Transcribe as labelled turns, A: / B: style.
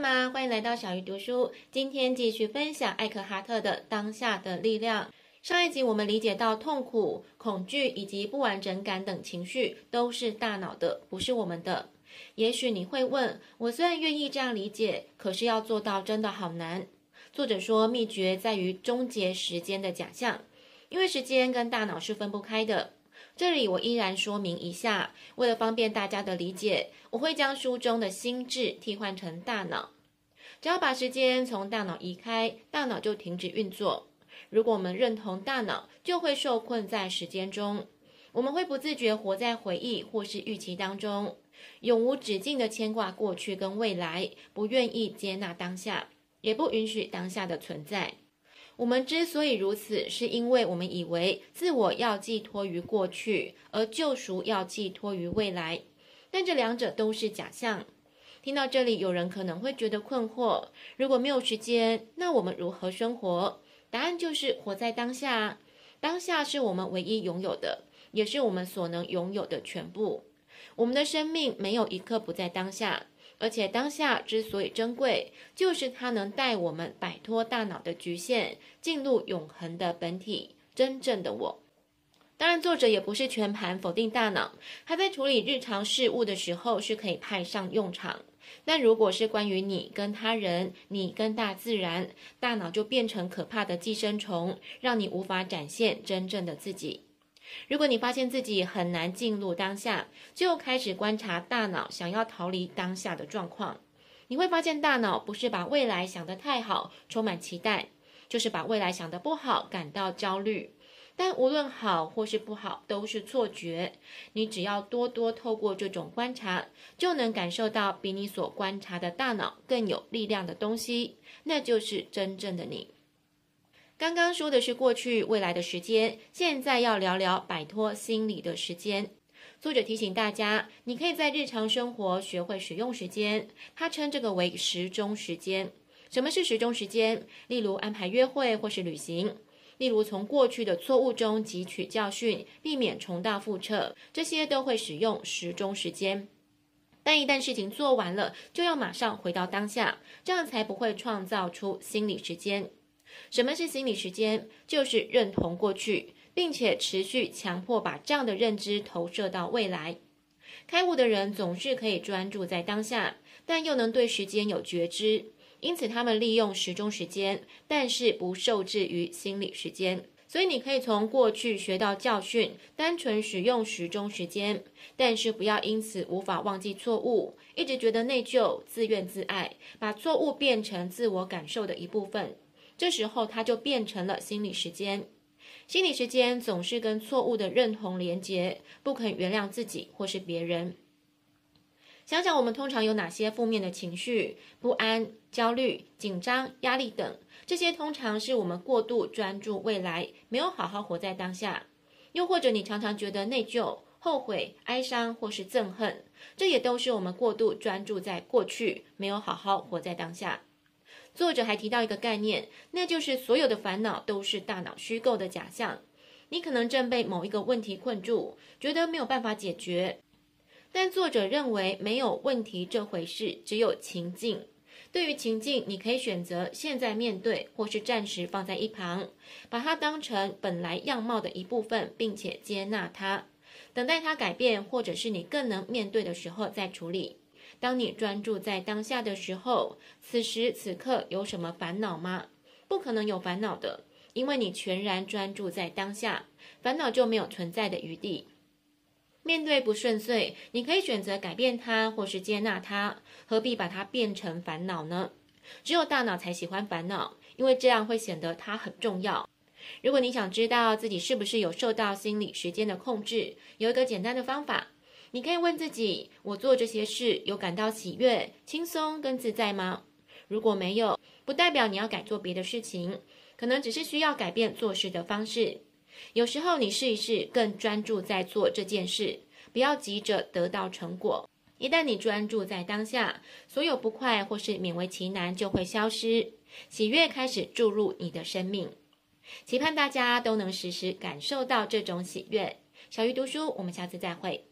A: 欢迎来到小鱼读书。今天继续分享艾克哈特的《当下的力量》。上一集我们理解到，痛苦、恐惧以及不完整感等情绪都是大脑的，不是我们的。也许你会问，我虽然愿意这样理解，可是要做到真的好难。作者说，秘诀在于终结时间的假象，因为时间跟大脑是分不开的。这里我依然说明一下，为了方便大家的理解，我会将书中的心智替换成大脑。只要把时间从大脑移开，大脑就停止运作。如果我们认同大脑，就会受困在时间中，我们会不自觉活在回忆或是预期当中，永无止境的牵挂过去跟未来，不愿意接纳当下，也不允许当下的存在。我们之所以如此，是因为我们以为自我要寄托于过去，而救赎要寄托于未来。但这两者都是假象。听到这里，有人可能会觉得困惑：如果没有时间，那我们如何生活？答案就是活在当下。当下是我们唯一拥有的，也是我们所能拥有的全部。我们的生命没有一刻不在当下。而且当下之所以珍贵，就是它能带我们摆脱大脑的局限，进入永恒的本体，真正的我。当然，作者也不是全盘否定大脑，它在处理日常事务的时候是可以派上用场。但如果是关于你跟他人、你跟大自然，大脑就变成可怕的寄生虫，让你无法展现真正的自己。如果你发现自己很难进入当下，就开始观察大脑想要逃离当下的状况。你会发现，大脑不是把未来想得太好，充满期待，就是把未来想得不好，感到焦虑。但无论好或是不好，都是错觉。你只要多多透过这种观察，就能感受到比你所观察的大脑更有力量的东西，那就是真正的你。刚刚说的是过去未来的时间，现在要聊聊摆脱心理的时间。作者提醒大家，你可以在日常生活学会使用时间，他称这个为时钟时间。什么是时钟时间？例如安排约会或是旅行，例如从过去的错误中汲取教训，避免重蹈覆辙，这些都会使用时钟时间。但一旦事情做完了，就要马上回到当下，这样才不会创造出心理时间。什么是心理时间？就是认同过去，并且持续强迫把这样的认知投射到未来。开悟的人总是可以专注在当下，但又能对时间有觉知，因此他们利用时钟时间，但是不受制于心理时间。所以你可以从过去学到教训，单纯使用时钟时间，但是不要因此无法忘记错误，一直觉得内疚、自怨自艾，把错误变成自我感受的一部分。这时候，它就变成了心理时间。心理时间总是跟错误的认同连结，不肯原谅自己或是别人。想想我们通常有哪些负面的情绪：不安、焦虑、紧张、压力等。这些通常是我们过度专注未来，没有好好活在当下。又或者你常常觉得内疚、后悔、哀伤或是憎恨，这也都是我们过度专注在过去，没有好好活在当下。作者还提到一个概念，那就是所有的烦恼都是大脑虚构的假象。你可能正被某一个问题困住，觉得没有办法解决，但作者认为没有问题这回事，只有情境。对于情境，你可以选择现在面对，或是暂时放在一旁，把它当成本来样貌的一部分，并且接纳它，等待它改变，或者是你更能面对的时候再处理。当你专注在当下的时候，此时此刻有什么烦恼吗？不可能有烦恼的，因为你全然专注在当下，烦恼就没有存在的余地。面对不顺遂，你可以选择改变它，或是接纳它，何必把它变成烦恼呢？只有大脑才喜欢烦恼，因为这样会显得它很重要。如果你想知道自己是不是有受到心理时间的控制，有一个简单的方法。你可以问自己：我做这些事有感到喜悦、轻松跟自在吗？如果没有，不代表你要改做别的事情，可能只是需要改变做事的方式。有时候你试一试，更专注在做这件事，不要急着得到成果。一旦你专注在当下，所有不快或是勉为其难就会消失，喜悦开始注入你的生命。期盼大家都能时时感受到这种喜悦。小鱼读书，我们下次再会。